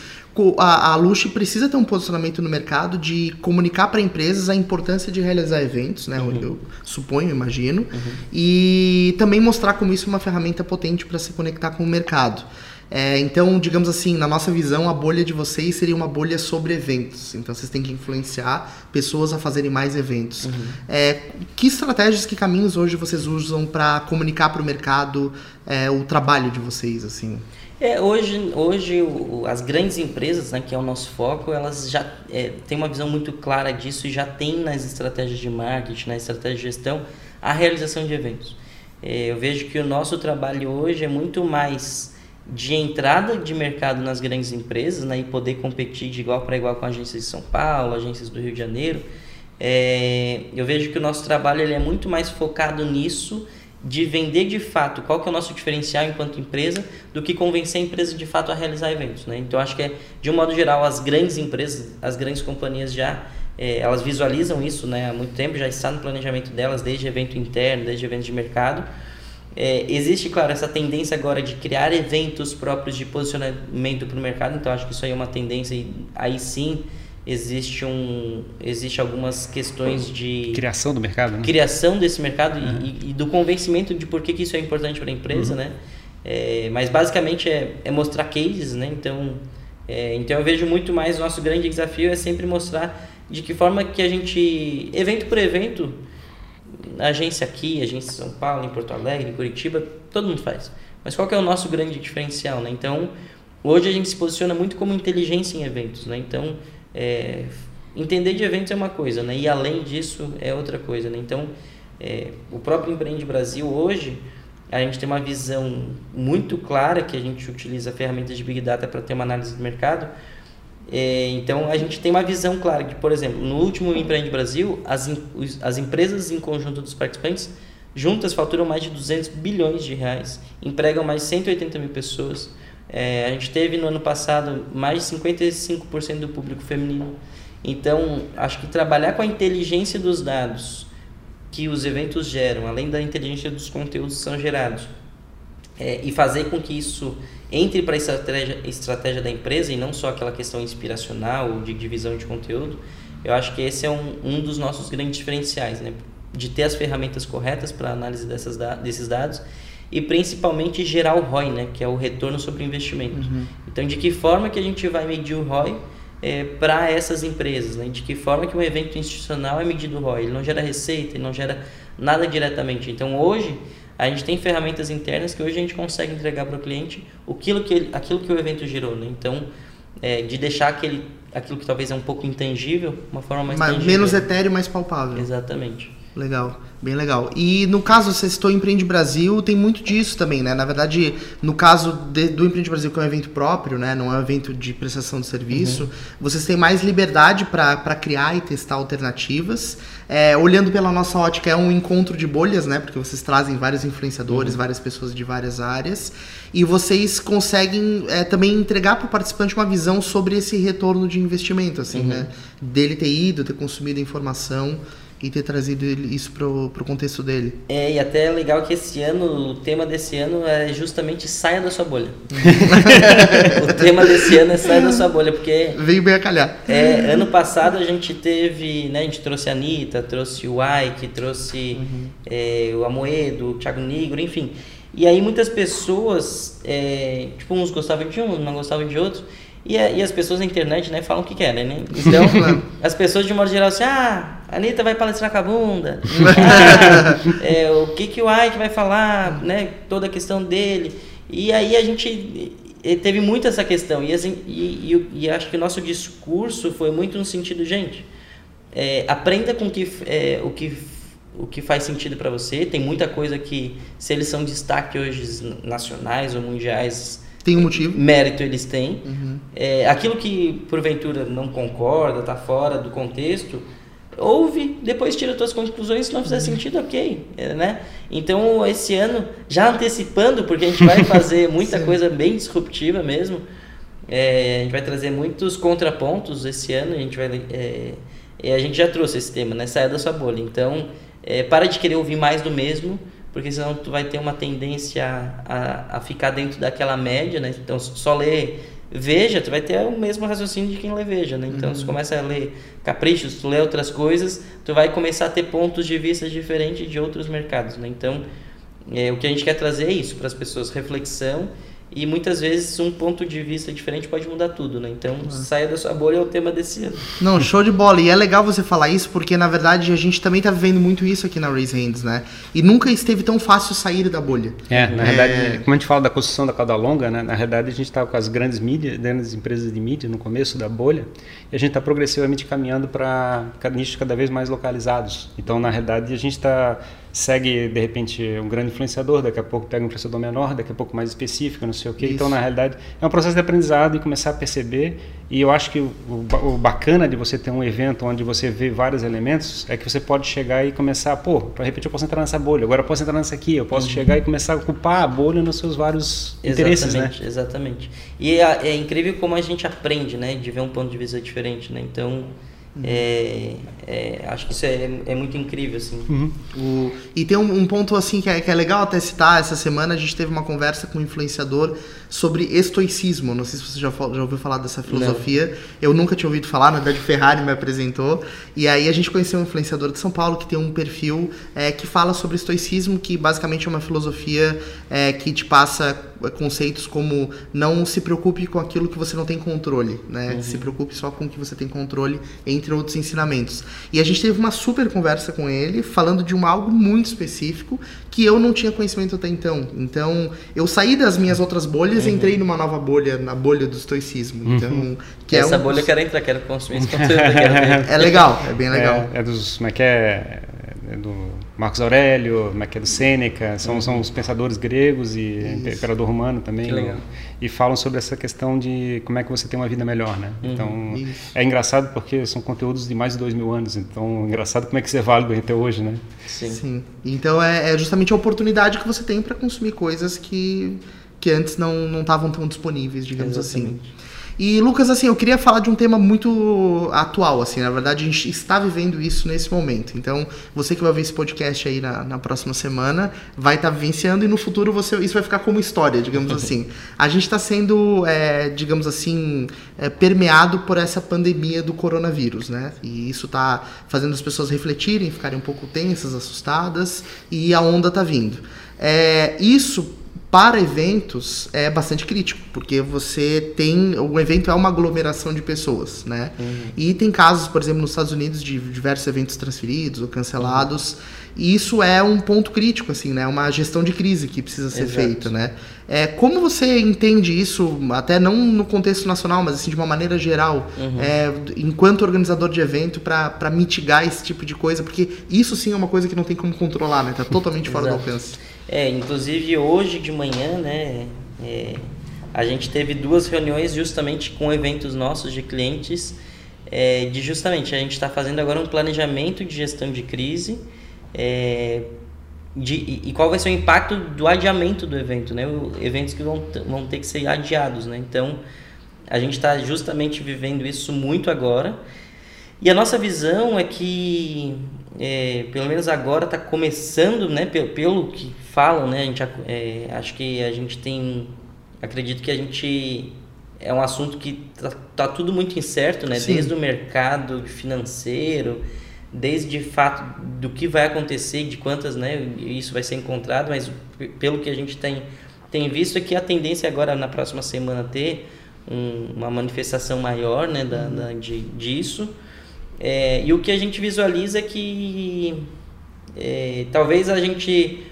a, a precisa ter um posicionamento no mercado de comunicar para empresas a importância de realizar eventos, né? Uhum. Eu suponho, imagino, uhum. e também mostrar como isso é uma ferramenta potente para se conectar com o mercado. É, então, digamos assim, na nossa visão, a bolha de vocês seria uma bolha sobre eventos. Então, vocês têm que influenciar pessoas a fazerem mais eventos. Uhum. É, que estratégias, que caminhos hoje vocês usam para comunicar para o mercado é, o trabalho de vocês, assim? É, hoje, hoje o, as grandes empresas, né, que é o nosso foco, elas já é, têm uma visão muito clara disso e já têm nas estratégias de marketing, na estratégia de gestão, a realização de eventos. É, eu vejo que o nosso trabalho hoje é muito mais de entrada de mercado nas grandes empresas né, e poder competir de igual para igual com agências de São Paulo, agências do Rio de Janeiro. É, eu vejo que o nosso trabalho ele é muito mais focado nisso de vender de fato qual que é o nosso diferencial enquanto empresa do que convencer a empresa de fato a realizar eventos. Né? Então acho que é, de um modo geral as grandes empresas, as grandes companhias já é, elas visualizam isso né, há muito tempo, já está no planejamento delas, desde evento interno, desde eventos de mercado. É, existe, claro, essa tendência agora de criar eventos próprios de posicionamento para o mercado, então acho que isso aí é uma tendência e aí sim existe um existe algumas questões de criação do mercado né? criação desse mercado uhum. e, e, do convencimento de por que, que isso é importante para a empresa uhum. né é, mas basicamente é, é, mostrar cases né então é, então eu vejo muito mais nosso grande desafio é sempre mostrar de que forma que a gente evento por evento agência aqui, agência em São Paulo, em Porto Alegre, em Curitiba, todo mundo faz. Mas qual que é o nosso grande diferencial, né? Então, hoje a gente se posiciona muito como inteligência em eventos, né? Então, é, entender de eventos é uma coisa, né? E além disso é outra coisa, né? Então, é, o próprio Empreende Brasil hoje, a gente tem uma visão muito clara que a gente utiliza ferramentas de Big Data para ter uma análise do mercado, então a gente tem uma visão clara que, por exemplo, no último Empreende Brasil, as, as empresas em conjunto dos participantes juntas faturam mais de 200 bilhões de reais, empregam mais de 180 mil pessoas. É, a gente teve no ano passado mais de 55% do público feminino. Então, acho que trabalhar com a inteligência dos dados que os eventos geram, além da inteligência dos conteúdos que são gerados, é, e fazer com que isso entre para a estratégia, estratégia da empresa e não só aquela questão inspiracional de divisão de conteúdo, eu acho que esse é um, um dos nossos grandes diferenciais, né? de ter as ferramentas corretas para análise dessas, desses dados e principalmente gerar o ROI, né? que é o retorno sobre investimento. Uhum. Então, de que forma que a gente vai medir o ROI é, para essas empresas? Né? De que forma que um evento institucional é medido o ROI? Ele não gera receita, ele não gera nada diretamente. Então, hoje, a gente tem ferramentas internas que hoje a gente consegue entregar para o cliente aquilo que, ele, aquilo que o evento gerou. Né? Então, é, de deixar aquele, aquilo que talvez é um pouco intangível, uma forma mais Mas, tangível. Menos etéreo, mais palpável. Exatamente. Legal, bem legal. E no caso, você citou Empreende Brasil, tem muito disso também, né? Na verdade, no caso de, do Empreende Brasil, que é um evento próprio, né? Não é um evento de prestação de serviço, uhum. vocês têm mais liberdade para criar e testar alternativas. É, olhando pela nossa ótica, é um encontro de bolhas, né? Porque vocês trazem vários influenciadores, uhum. várias pessoas de várias áreas. E vocês conseguem é, também entregar para o participante uma visão sobre esse retorno de investimento, assim, uhum. né? Dele ter ido, ter consumido a informação e ter trazido isso pro, pro contexto dele. É, e até é legal que esse ano, o tema desse ano é justamente saia da sua bolha. <laughs> o tema desse ano é saia da sua bolha, porque... Veio bem a calhar. É, ano passado a gente teve, né, a gente trouxe a Anitta, trouxe o Ike, trouxe uhum. é, o Amoedo, o Thiago Negro, enfim. E aí muitas pessoas, é, tipo, uns gostavam de um, não gostavam de outro, e, e, as pessoas na internet, né, falam o que querem, né? <laughs> Então, as pessoas de modo geral assim, ah, Anitta vai palestrar com a bunda, <laughs> é, o que, que o Ike vai falar, né? Toda a questão dele. E aí a gente teve muito essa questão. E, assim, e, e, e acho que o nosso discurso foi muito no sentido, gente, é, aprenda com que, é, o que o que faz sentido para você. Tem muita coisa que, se eles são destaque hoje nacionais ou mundiais, tem um motivo. Mérito eles têm. Uhum. É, aquilo que porventura não concorda, está fora do contexto, ouve, depois tira suas conclusões, se não fizer sentido, ok, é, né? Então, esse ano, já antecipando, porque a gente vai <laughs> fazer muita coisa bem disruptiva mesmo, é, a gente vai trazer muitos contrapontos esse ano, a gente vai... É, a gente já trouxe esse tema, né? Saia da sua bolha. Então, é, para de querer ouvir mais do mesmo, porque senão tu vai ter uma tendência a, a, ficar dentro daquela média, né? Então, só ler Veja, tu vai ter o mesmo raciocínio de quem lê Veja, né? Então, uhum. se tu começa a ler Caprichos, tu lê outras coisas, tu vai começar a ter pontos de vista diferentes de outros mercados, né? Então, é, o que a gente quer trazer é isso para as pessoas, reflexão e muitas vezes um ponto de vista diferente pode mudar tudo, né? Então, saia da sua bolha é o tema desse ano. Não, show de bola. E é legal você falar isso porque, na verdade, a gente também tá vivendo muito isso aqui na Raise Hands, né? E nunca esteve tão fácil sair da bolha. É, na é... verdade, como a gente fala da construção da cauda longa, né? Na verdade, a gente estava com as grandes mídias, grandes empresas de mídia no começo da bolha, e a gente está progressivamente caminhando para nichos cada vvez mais localizados. Então, na verdade, a gente está segue de repente um grande influenciador, daqui a pouco pega um influenciador menor, daqui a pouco mais específico, não sei o quê. Isso. Então, na realidade, é um processo de aprendizado e começar a perceber. E eu acho que o, o, bacana de você ter um evento onde você vê vários elementos é que você pode chegar e começar, pô, para repente eu posso entrar nessa bolha, agora eu posso entrar nessa aqui, eu posso uhum. chegar e começar a ocupar a bolha nos seus vários exatamente, interesses, né? Exatamente. E é, é incrível como a gente aprende, né, de ver um ponto de vista diferente, né? Então, Uhum. É, é, acho que isso é, é muito incrível, assim. Uhum. O, e tem um, um, ponto, assim, que é, que é legal até citar. Essa semana a gente teve uma conversa com um influenciador sobre estoicismo. Não sei se você já, já ouviu falar dessa filosofia. Não. Eu nunca tinha ouvido falar, na verdade o Ferrari me apresentou. E aí a gente conheceu um influenciador de São Paulo que tem um perfil é, que fala sobre estoicismo, que basicamente é uma filosofia é, que te passa conceitos como não se preocupe com aquilo que você não tem controle, né? Uhum. Se preocupe só com o que você tem controle, entre outros ensinamentos. E a gente teve uma super conversa com ele, falando de um algo muito específico que eu não tinha conhecimento até então. Então, eu saí das minhas outras bolhas uhum. e entrei numa nova bolha, na bolha do estoicismo. Uhum. Então, que Essa é um... bolha eu quero entrar, quero consumir esse <laughs> conteúdo. é legal, é bem legal. É, é dos, como é que é? é do Marcos Aurélio, Maquia do Sêneca, são, uhum. são os pensadores gregos e Isso. imperador romano também. E falam sobre essa questão de como é que você tem uma vida melhor, né? Uhum. Então, Isso. é engraçado porque são conteúdos de mais de dois mil anos, então é engraçado como é que isso é válido até hoje, né? Sim. Sim. Então, é, é justamente a oportunidade que você tem para consumir coisas que, que antes não estavam tão disponíveis, digamos assim. Exatamente. assim. E Lucas, assim, eu queria falar de um tema muito atual, assim, na verdade a gente está vivendo isso nesse momento. Então, você que vai ver esse podcast aí na, na próxima semana, vai estar tá vivenciando e no futuro você, isso vai ficar como história, digamos <laughs> assim. A gente está sendo, é, digamos assim, é, permeado por essa pandemia do coronavírus, né? E isso está fazendo as pessoas refletirem, ficarem um pouco tensas, assustadas, e a onda está vindo. É, isso para eventos é bastante crítico, porque você tem. O evento é uma aglomeração de pessoas, né? Uhum. E tem casos, por exemplo, nos Estados Unidos, de diversos eventos transferidos ou cancelados. Uhum. E isso é um ponto crítico, assim, né? Uma gestão de crise que precisa ser Exato. feita, né? É, como você entende isso, até não no contexto nacional, mas assim, de uma maneira geral, uhum. é, enquanto organizador de evento, para mitigar esse tipo de coisa? Porque isso sim é uma coisa que não tem como controlar, né? Tá totalmente fora do alcance. É, inclusive hoje de manhã, né, é, a gente teve duas reuniões justamente com eventos nossos de clientes, é, de justamente a gente está fazendo agora um planejamento de gestão de crise é, de, e, qual vai ser o impacto do adiamento do evento, né? Eventos que vão, vão ter que ser adiados, né? Então, a gente está justamente vivendo isso muito agora. E a nossa visão é que, é, pelo menos agora, está começando, né? Pelo, pelo que falam, né? A gente, é, acho que a gente tem... Acredito que a gente... É um assunto que tá, tá tudo muito incerto, né? Sim. Desde o mercado financeiro, desde de fato do que vai acontecer, de quantas, né? Isso vai ser encontrado, mas pelo que a gente tem, tem visto é que a tendência agora, na próxima semana, ter um, uma manifestação maior, né? Da, da de, disso. É, e o que a gente visualiza é que é, talvez a gente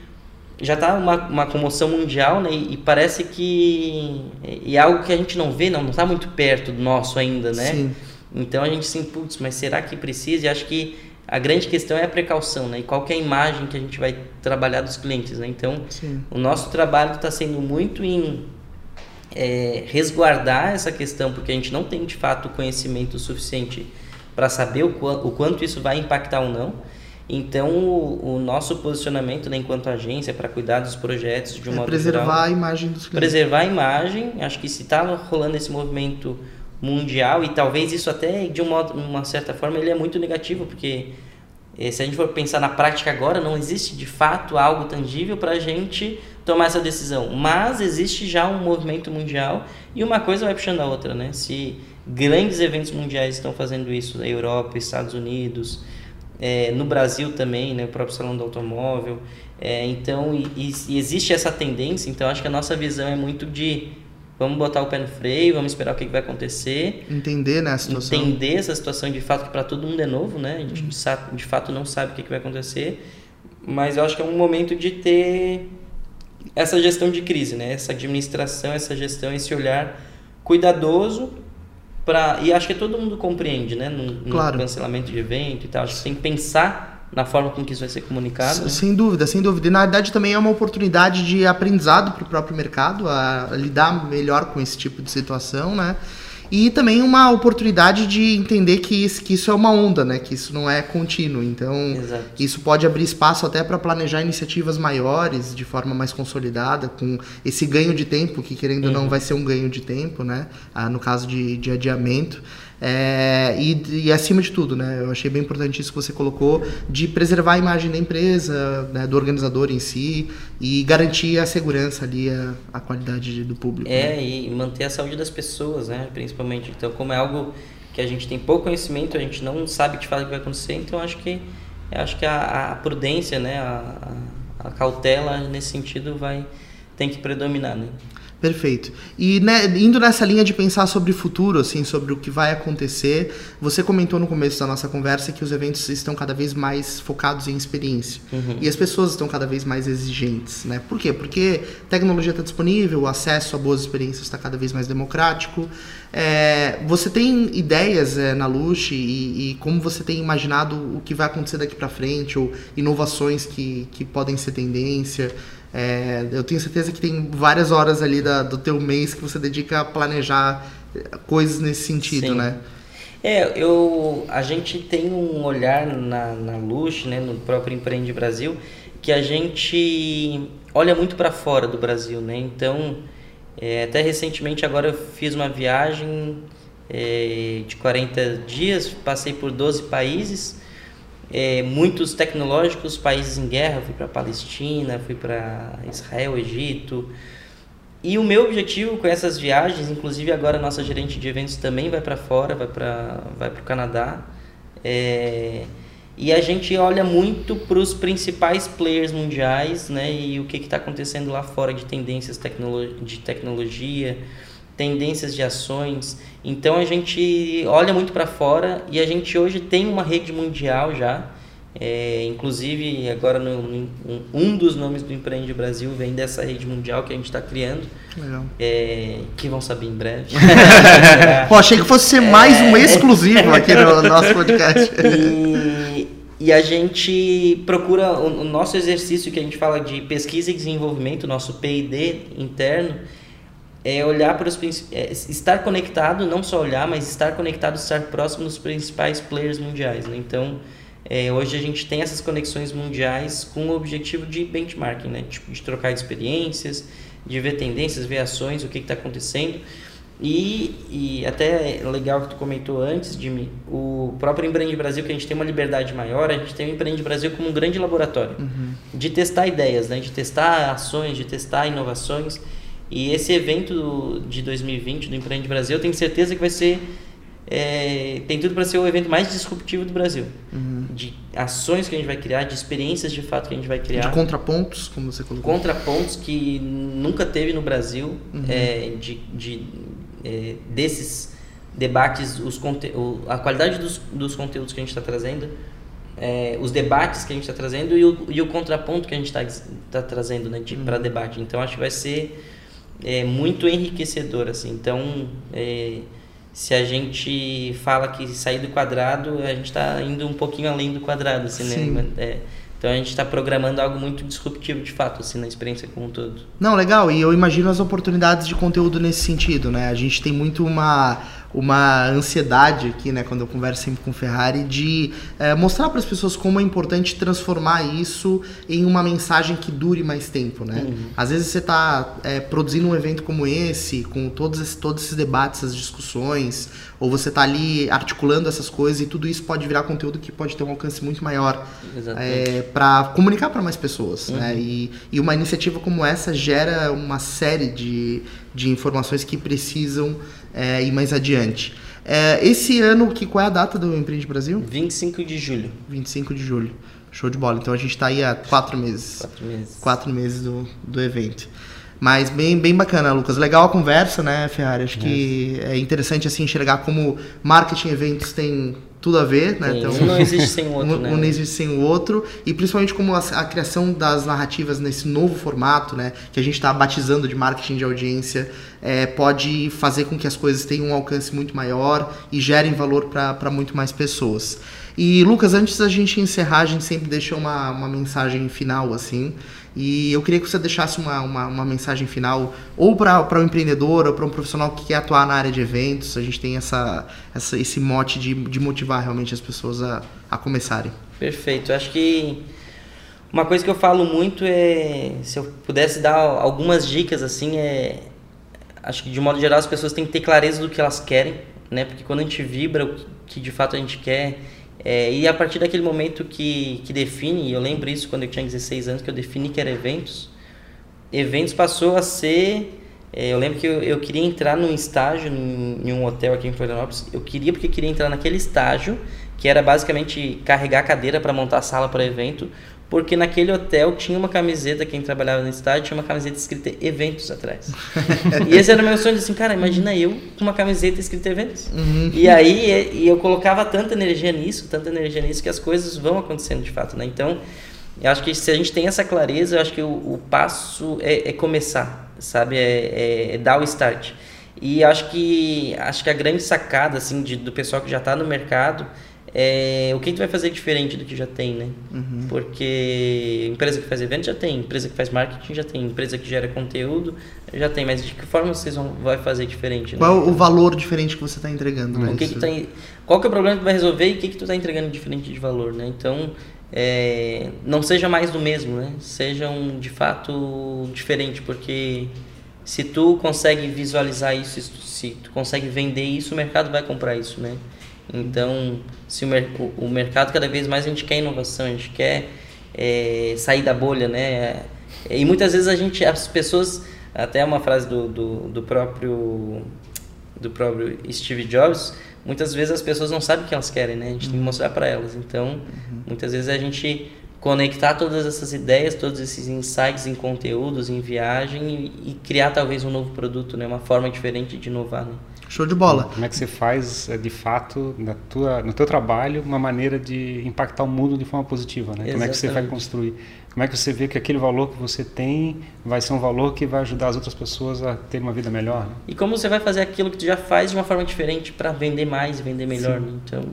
já está uma, uma comoção mundial, né? E, parece que e é algo que a gente não vê, não está muito perto do nosso ainda, né? Sim. Então a gente se putz, mas será que precisa? E acho que a grande questão é a precaução, né? E qual é a imagem que a gente vai trabalhar dos clientes, né? Então, Sim. o nosso trabalho está sendo muito em é, resguardar essa questão, porque a gente não tem de fato conhecimento suficiente para saber o, o, quanto isso vai impactar ou não. Então, o, o nosso posicionamento né, enquanto agência para cuidar dos projetos de um é preservar geral, a imagem dos clientes. Preservar a imagem. Acho que se está rolando esse movimento mundial e talvez isso até de uma, uma certa forma ele é muito negativo porque eh, se a gente for pensar na prática agora não existe de fato algo tangível para a gente tomar essa decisão mas existe já um movimento mundial e uma coisa vai puxando a outra né se grandes eventos mundiais estão fazendo isso na Europa Estados Unidos é, no Brasil também né o próprio salão do automóvel É, então, e, e, existe essa tendência, então acho que a nossa visão é muito de vamos botar o pé no freio, vamos esperar o que, que vai acontecer. Entender né, a situação. Entender essa situação de fato, que para todo mundo é novo, né? A gente uhum. sabe, de fato não sabe o que, que vai acontecer. Mas eu acho que é um momento de ter essa gestão de crise, né? Essa administração, essa gestão, esse olhar cuidadoso e acho que todo mundo compreende, né? No, claro. cancelamento de evento e tal, acho que tem que pensar na forma com que isso vai ser comunicado. Né? Sem dúvida, sem dúvida. E na verdade também é uma oportunidade de aprendizado para o próprio mercado, a lidar melhor com esse tipo de situação, né? E também uma oportunidade de entender que isso, que isso é uma onda, né? Que isso não é contínuo. Então, Exato. isso pode abrir espaço até para planejar iniciativas maiores, de forma mais consolidada, com esse ganho de tempo, que querendo ou uhum. não vai ser um ganho de tempo, né? Ah, no caso de, de adiamento. É, e, e, acima de tudo, né, eu achei bem importante isso que você colocou, de preservar a imagem da empresa, né, do organizador em si, e garantir a segurança ali, a, a qualidade do público. É, né? e manter a saúde das pessoas, né, principalmente. Então, como é algo que a gente tem pouco conhecimento, a gente não sabe de fato o que vai acontecer, então acho que acho que a, a prudência, né, a, a, cautela nesse sentido vai tem que predominar, né? Perfeito. E né, indo nessa linha de pensar sobre o futuro, assim, sobre o que vai acontecer, você comentou no começo da nossa conversa que os eventos estão cada vez mais focados em experiência. Uhum. E as pessoas estão cada vez mais exigentes, né? Por quê? Porque tecnologia está disponível, o acesso a boas experiências está cada vez mais democrático. É, você tem ideias é, na Luxe e, e, como você tem imaginado o que vai acontecer daqui para frente, ou inovações que, que podem ser tendência? É, eu tenho certeza que tem várias horas ali da, do teu mês que você dedica a planejar coisas nesse sentido, Sim. né? É, eu, a gente tem um olhar na, na né, no próprio Empreende Brasil, que a gente olha muito para fora do Brasil, né? Então, é, até recentemente agora eu fiz uma viagem é, de 40 dias, passei por 12 países é, muitos tecnológicos, países em guerra, fui para Palestina, fui para Israel, Egito. E o meu objetivo com essas viagens, inclusive agora a nossa gerente de eventos também vai para fora, vai para vai o Canadá. É, e a gente olha muito para os principais players mundiais né, e o que está acontecendo lá fora de tendências tecnolo de tecnologia, tendências de ações. Então a gente olha muito para fora e a gente hoje tem uma rede mundial já. É, inclusive agora no, no, um dos nomes do Empreende Brasil vem dessa rede mundial que a gente está criando. Legal. É, que vão saber em breve. <laughs> Pô, achei que fosse ser mais um exclusivo aqui no nosso podcast. E, e a gente procura o, o nosso exercício que a gente fala de pesquisa e desenvolvimento, nosso P&D interno, é olhar para os é, estar conectado, não só olhar, mas estar conectado, estar próximo dos principais players mundiais. Né? Então, é, hoje a gente tem essas conexões mundiais com o objetivo de benchmarking, né? tipo, de trocar experiências, de ver tendências, ver ações, o que está acontecendo. E, e até é legal que tu comentou antes, Jimmy, o próprio Empreende Brasil, que a gente tem uma liberdade maior, a gente tem o Empreende Brasil como um grande laboratório uhum. de testar ideias, né? de testar ações, de testar inovações. E esse evento de 2020 do Empreende Brasil, eu tenho certeza que vai ser. É, tem tudo para ser o evento mais disruptivo do Brasil. Uhum. De ações que a gente vai criar, de experiências de fato que a gente vai criar. De contrapontos, como você colocou. Contrapontos que nunca teve no Brasil, uhum. é, de, de é, desses debates, os conte a qualidade dos, dos conteúdos que a gente está trazendo, é, os debates que a gente está trazendo e o, e o contraponto que a gente está tá trazendo né, de, uhum. para debate. Então acho que vai ser é muito enriquecedor, assim. Então, é, se a gente fala que sair do quadrado, a gente está indo um pouquinho além do quadrado, assim, né? É, então a gente está programando algo muito disruptivo de fato, assim, na experiência como um todo. Não, legal. E eu imagino as oportunidades de conteúdo nesse sentido, né? A gente tem muito uma uma ansiedade aqui, né, quando eu converso sempre com o Ferrari, de é, mostrar para as pessoas como é importante transformar isso em uma mensagem que dure mais tempo, né? Uhum. Às vezes você está é, produzindo um evento como esse, com todos esses, todos esses debates, essas discussões, ou você está ali articulando essas coisas e tudo isso pode virar conteúdo que pode ter um alcance muito maior é, para comunicar para mais pessoas, né? uhum. né? E, e uma iniciativa como essa gera uma série de, de informações que precisam é, ir mais adiante. É, esse ano, que, qual é a data do Empreende Brasil? 25 de julho. 25 de julho. Show de bola. Então a gente está aí há quatro meses. Quatro meses. Quatro meses do, do evento. Mas bem, bem bacana, Lucas. Legal a conversa, né, Ferrari? Acho que é interessante assim enxergar como marketing e eventos tem tudo a ver, né? Sim, Então, um não existe sem o outro, <laughs> um, né? um não existe sem o outro e principalmente como a, a criação das narrativas nesse novo formato, né, que a gente está batizando de marketing de audiência, é, pode fazer com que as coisas tenham um alcance muito maior e gerem valor para muito mais pessoas. E Lucas, antes da gente encerrar, a gente sempre deixa uma, uma mensagem final assim. E eu queria que você deixasse uma, uma, uma mensagem final, ou para um empreendedor, ou para um profissional que quer atuar na área de eventos. A gente tem essa, essa, esse mote de, de motivar realmente as pessoas a, a começarem. Perfeito. Acho que uma coisa que eu falo muito é, se eu pudesse dar algumas dicas assim, é acho que de modo geral as pessoas têm que ter clareza do que elas querem, né? Porque quando a gente vibra o que de fato a gente quer, é, e a partir daquele momento que, que define, eu lembro isso quando eu tinha 16 anos, que eu defini que era eventos, eventos passou a ser. É, eu lembro que eu, eu queria entrar num estágio em, em um hotel aqui em Florianópolis. Eu queria porque queria entrar naquele estágio, que era basicamente carregar a cadeira para montar a sala para evento, porque naquele hotel tinha uma camiseta, quem trabalhava no estádio tinha uma camiseta escrita eventos atrás. <laughs> e esse era o meu sonho, assim, cara, imagina eu com uma camiseta escrita eventos. Uhum. E aí e eu colocava tanta energia nisso, tanta energia nisso, que as coisas vão acontecendo de fato, né? Então, eu acho que se a gente tem essa clareza, eu acho que o, o passo é, é, começar, sabe? É, é, é, dar o start. E acho que acho que a grande sacada assim de, do pessoal que já está no mercado é, o que a gente vai fazer diferente do que já tem, né? Uhum. Porque empresa que faz evento já tem, empresa que faz marketing já tem, empresa que gera conteúdo já tem, mas de que forma vocês vão vai fazer diferente? Né? Qual é o valor diferente que você está entregando? Né? O que que tá, qual que é o problema que vai resolver e o que que tu está entregando diferente de valor, né? Então, é, não seja mais do mesmo, né? Sejam de fato diferente, porque se tu consegue visualizar isso, se tu consegue vender isso, o mercado vai comprar isso, né? Então, se o, mer o, mercado cada vez mais a gente quer inovação, a gente quer é, sair da bolha, né? E muitas vezes a gente, as pessoas, até uma frase do, do, do próprio do próprio Steve Jobs, muitas vezes as pessoas não sabem o que elas querem, né? A gente tem que mostrar para elas. Então, uhum. muitas vezes a gente conectar todas essas ideias, todos esses insights em conteúdos, em viagem e, e criar talvez um novo produto, né? Uma forma diferente de inovar, né? Show de bola. Como é que você faz, de fato, na tua, no teu trabalho, uma maneira de impactar o mundo de forma positiva, né? Como é que você vai construir? Como é que você vê que aquele valor que você tem vai ser um valor que vai ajudar as outras pessoas a ter uma vida melhor? Né? E como você vai fazer aquilo que tu já faz de uma forma diferente para vender mais, vender melhor? Né? Então,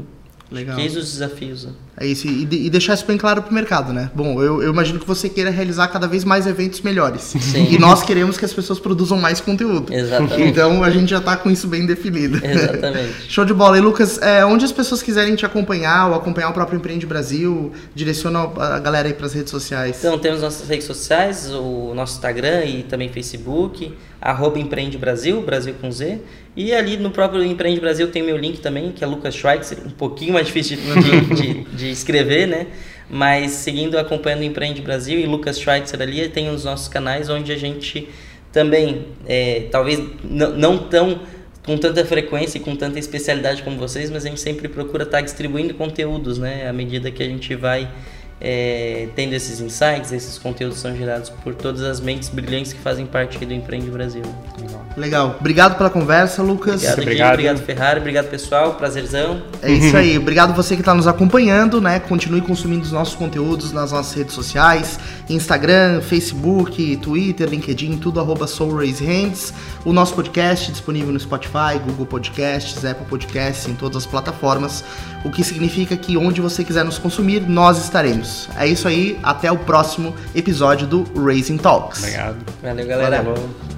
Legal. É os desafios. Né? É isso, e, e, deixar isso bem claro para o mercado, né? Bom, eu, eu, imagino que você queira realizar cada vez mais eventos melhores. Sim. E nós queremos que as pessoas produzam mais conteúdo. Exatamente. Então a gente já está com isso bem definido. Exatamente. <laughs> Show de bola. E Lucas, é, onde as pessoas quiserem te acompanhar ou acompanhar o próprio Empreende Brasil, direciona a galera aí para as redes sociais. Então, temos nossas redes sociais, o nosso Instagram e também Facebook, arroba Empreende Brasil, Brasil com Z. E ali no próprio Empreende Brasil tem meu link também, que é Lucas Schweitzer, um pouquinho mais difícil de, de, <laughs> de, escrever, né? Mas seguindo, acompanhando o Empreende Brasil e Lucas Schweitzer ali, tem os nossos canais onde a gente também, é, talvez não tão com tanta frequência e com tanta especialidade como vocês, mas a gente sempre procura estar distribuindo conteúdos, né? À medida que a gente vai é, tendo esses insights, esses conteúdos são gerados por todas as mentes brilhantes que fazem parte do Empreende Brasil. Legal. Legal. Obrigado pela conversa, Lucas. Obrigado, obrigado. obrigado Ferrari. Obrigado, pessoal. Prazerzão. É isso aí. Obrigado você que está nos acompanhando, né? Continue consumindo os nossos conteúdos nas nossas redes sociais, Instagram, Facebook, Twitter, LinkedIn, tudo arroba Hands. O nosso podcast disponível no Spotify, Google Podcasts, Apple Podcasts, em todas as plataformas. O que significa que onde você quiser nos consumir, nós estaremos. É isso aí. Até o próximo episódio do Raising Talks. Obrigado. Valeu, galera. Valeu.